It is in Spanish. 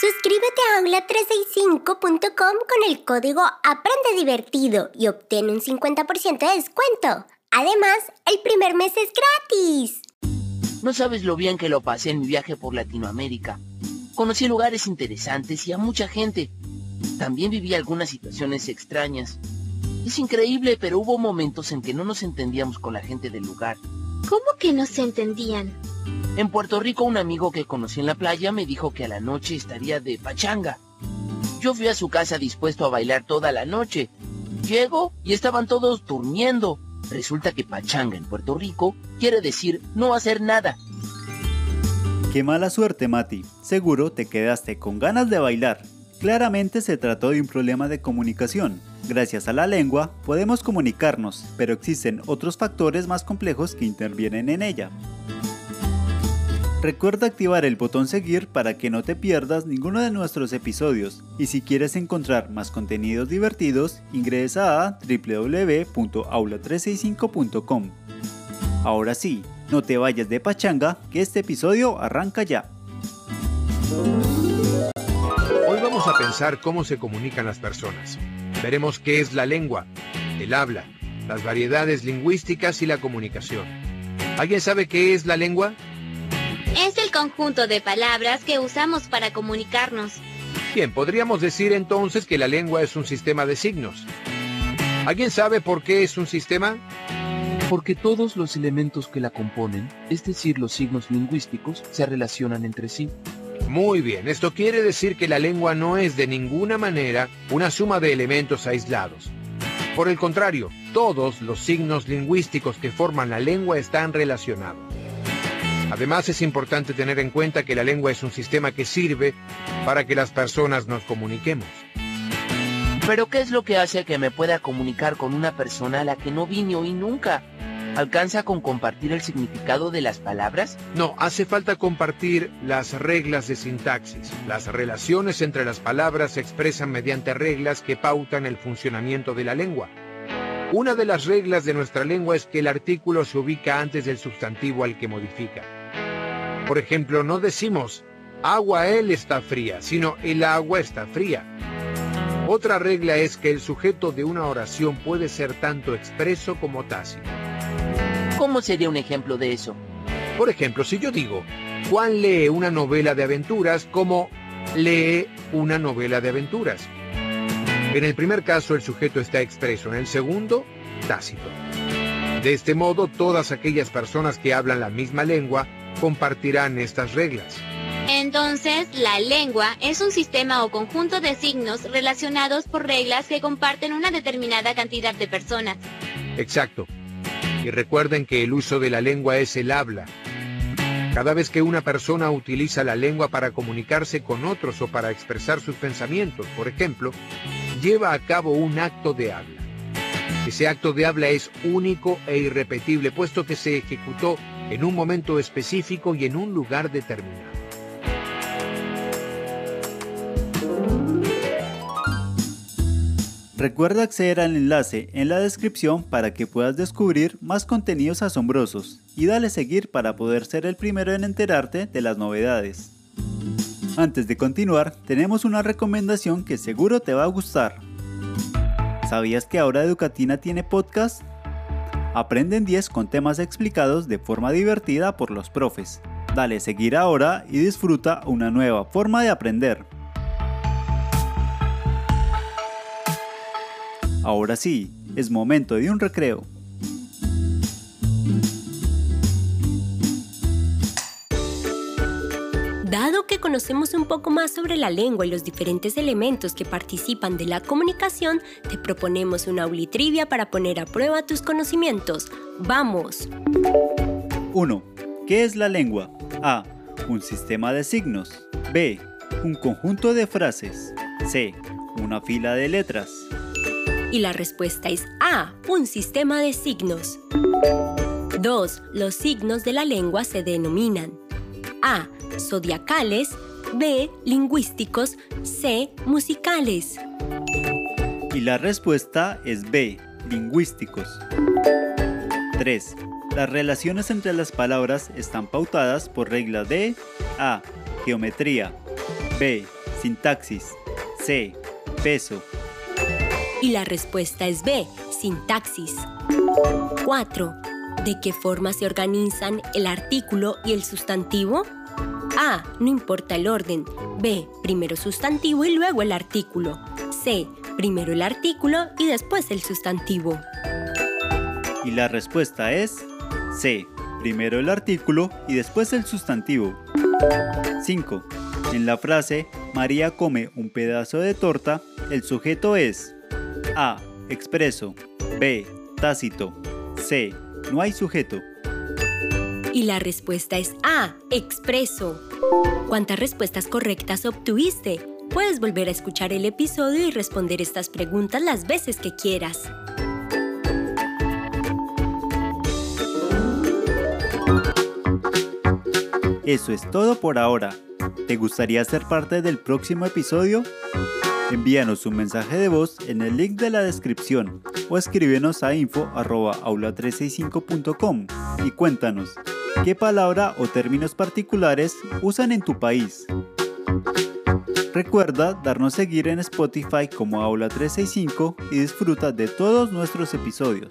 Suscríbete a aula365.com con el código Aprende Divertido y obtén un 50% de descuento. Además, el primer mes es gratis. No sabes lo bien que lo pasé en mi viaje por Latinoamérica. Conocí lugares interesantes y a mucha gente. También viví algunas situaciones extrañas. Es increíble, pero hubo momentos en que no nos entendíamos con la gente del lugar. ¿Cómo que no se entendían? En Puerto Rico un amigo que conocí en la playa me dijo que a la noche estaría de pachanga. Yo fui a su casa dispuesto a bailar toda la noche. Llego y estaban todos durmiendo. Resulta que pachanga en Puerto Rico quiere decir no hacer nada. Qué mala suerte, Mati. Seguro te quedaste con ganas de bailar. Claramente se trató de un problema de comunicación. Gracias a la lengua podemos comunicarnos, pero existen otros factores más complejos que intervienen en ella. Recuerda activar el botón seguir para que no te pierdas ninguno de nuestros episodios y si quieres encontrar más contenidos divertidos ingresa a www.aula365.com. Ahora sí, no te vayas de pachanga que este episodio arranca ya. Hoy vamos a pensar cómo se comunican las personas. Veremos qué es la lengua, el habla, las variedades lingüísticas y la comunicación. ¿Alguien sabe qué es la lengua? Es el conjunto de palabras que usamos para comunicarnos. Bien, podríamos decir entonces que la lengua es un sistema de signos. ¿Alguien sabe por qué es un sistema? Porque todos los elementos que la componen, es decir, los signos lingüísticos, se relacionan entre sí. Muy bien, esto quiere decir que la lengua no es de ninguna manera una suma de elementos aislados. Por el contrario, todos los signos lingüísticos que forman la lengua están relacionados. Además es importante tener en cuenta que la lengua es un sistema que sirve para que las personas nos comuniquemos. Pero ¿qué es lo que hace que me pueda comunicar con una persona a la que no vi ni oí nunca? ¿Alcanza con compartir el significado de las palabras? No, hace falta compartir las reglas de sintaxis. Las relaciones entre las palabras se expresan mediante reglas que pautan el funcionamiento de la lengua. Una de las reglas de nuestra lengua es que el artículo se ubica antes del sustantivo al que modifica. Por ejemplo, no decimos agua él está fría, sino el agua está fría. Otra regla es que el sujeto de una oración puede ser tanto expreso como tácito. ¿Cómo sería un ejemplo de eso? Por ejemplo, si yo digo, Juan lee una novela de aventuras como lee una novela de aventuras. En el primer caso el sujeto está expreso, en el segundo, tácito. De este modo, todas aquellas personas que hablan la misma lengua compartirán estas reglas. Entonces, la lengua es un sistema o conjunto de signos relacionados por reglas que comparten una determinada cantidad de personas. Exacto. Y recuerden que el uso de la lengua es el habla. Cada vez que una persona utiliza la lengua para comunicarse con otros o para expresar sus pensamientos, por ejemplo, lleva a cabo un acto de habla. Ese acto de habla es único e irrepetible, puesto que se ejecutó en un momento específico y en un lugar determinado. Recuerda acceder al enlace en la descripción para que puedas descubrir más contenidos asombrosos y dale seguir para poder ser el primero en enterarte de las novedades. Antes de continuar, tenemos una recomendación que seguro te va a gustar. ¿Sabías que ahora Educatina tiene podcast? Aprenden 10 con temas explicados de forma divertida por los profes. Dale seguir ahora y disfruta una nueva forma de aprender. Ahora sí, es momento de un recreo. Dado que conocemos un poco más sobre la lengua y los diferentes elementos que participan de la comunicación, te proponemos una trivia para poner a prueba tus conocimientos. ¡Vamos! 1. ¿Qué es la lengua? A. Un sistema de signos. B. Un conjunto de frases. C. Una fila de letras. Y la respuesta es A, un sistema de signos. 2. Los signos de la lengua se denominan A. Zodiacales, B. Lingüísticos, C. Musicales. Y la respuesta es B. Lingüísticos. 3. Las relaciones entre las palabras están pautadas por reglas de A. Geometría. B. Sintaxis. C. Peso. Y la respuesta es B, sintaxis. 4. ¿De qué forma se organizan el artículo y el sustantivo? A. No importa el orden. B. Primero sustantivo y luego el artículo. C. Primero el artículo y después el sustantivo. Y la respuesta es C. Primero el artículo y después el sustantivo. 5. En la frase María come un pedazo de torta, el sujeto es A. Expreso. B. Tácito. C. No hay sujeto. Y la respuesta es A. Expreso. ¿Cuántas respuestas correctas obtuviste? Puedes volver a escuchar el episodio y responder estas preguntas las veces que quieras. Eso es todo por ahora. ¿Te gustaría ser parte del próximo episodio? Envíanos un mensaje de voz en el link de la descripción o escríbenos a info.aula365.com y cuéntanos qué palabra o términos particulares usan en tu país. Recuerda darnos seguir en Spotify como Aula 365 y disfruta de todos nuestros episodios.